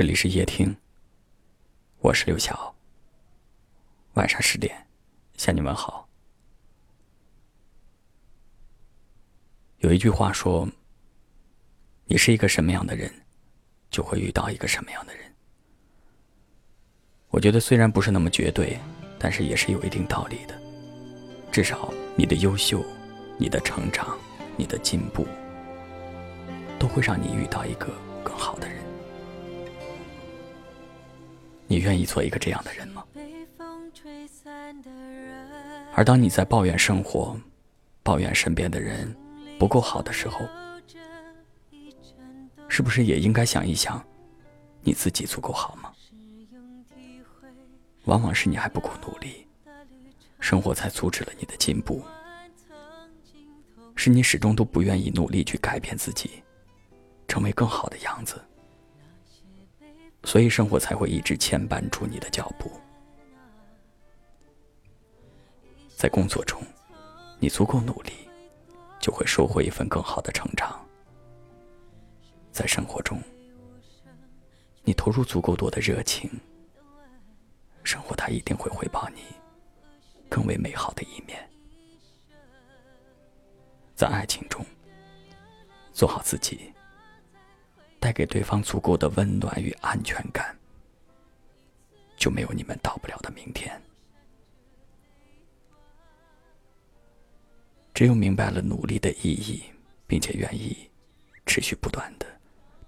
这里是夜听，我是刘晓。晚上十点，向你们好。有一句话说：“你是一个什么样的人，就会遇到一个什么样的人。”我觉得虽然不是那么绝对，但是也是有一定道理的。至少你的优秀、你的成长、你的进步，都会让你遇到一个更好的人。你愿意做一个这样的人吗？而当你在抱怨生活、抱怨身边的人不够好的时候，是不是也应该想一想，你自己足够好吗？往往是你还不够努力，生活才阻止了你的进步；是你始终都不愿意努力去改变自己，成为更好的样子。所以，生活才会一直牵绊住你的脚步。在工作中，你足够努力，就会收获一份更好的成长；在生活中，你投入足够多的热情，生活它一定会回报你更为美好的一面。在爱情中，做好自己。带给对方足够的温暖与安全感，就没有你们到不了的明天。只有明白了努力的意义，并且愿意持续不断的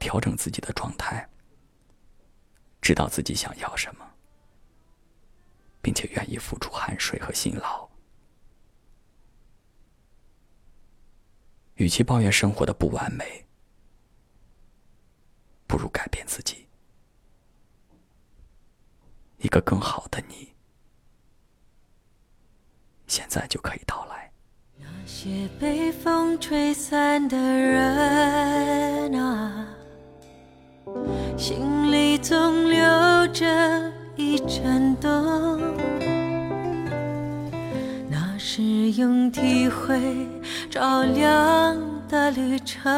调整自己的状态，知道自己想要什么，并且愿意付出汗水和辛劳，与其抱怨生活的不完美。不如改变自己，一个更好的你，现在就可以到来。那些被风吹散的人啊，心里总留着一盏灯，那是用体会照亮。的旅程，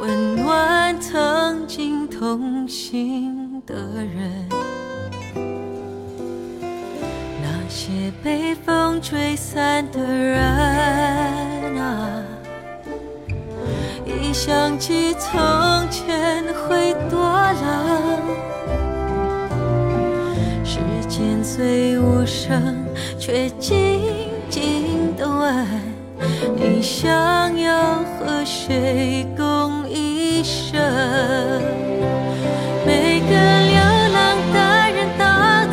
温暖曾经同行的人。那些被风吹散的人啊，一想起从前会多冷。时间虽无声，却静静的问。你想要和谁共一生？每个流浪的人都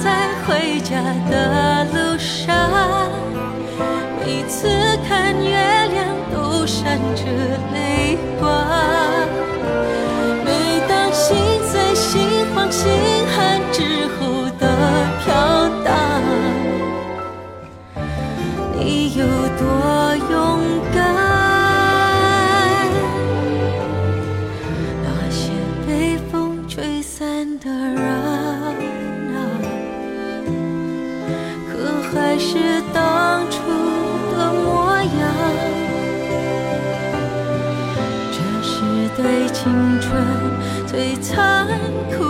在回家的路上，每次看月亮都闪着泪光。每当心碎、心慌、心寒之后的飘荡，你有多还是当初的模样，这是对青春最残酷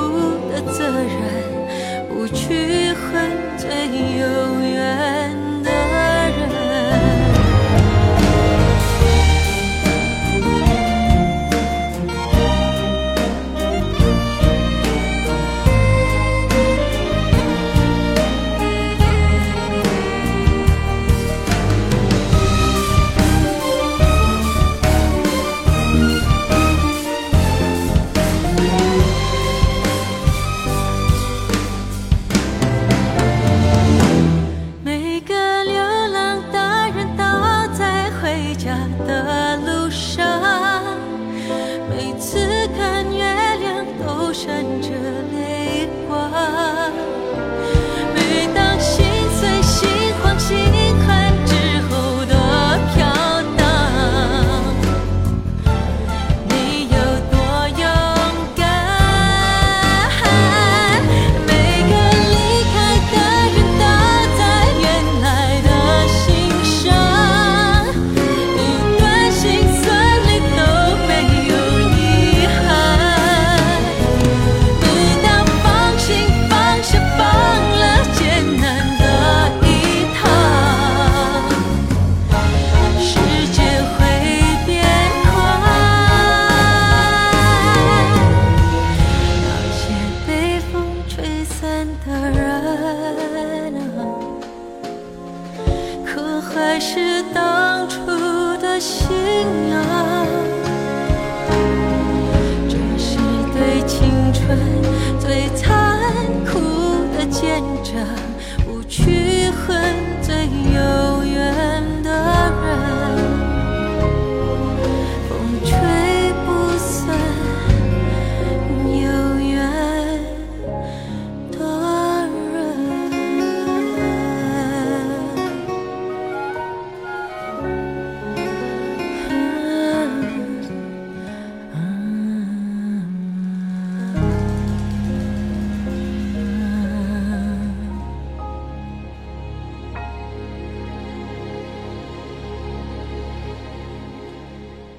还是当初的信仰这是对青春最残酷的见证。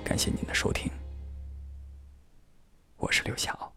感谢您的收听，我是刘晓。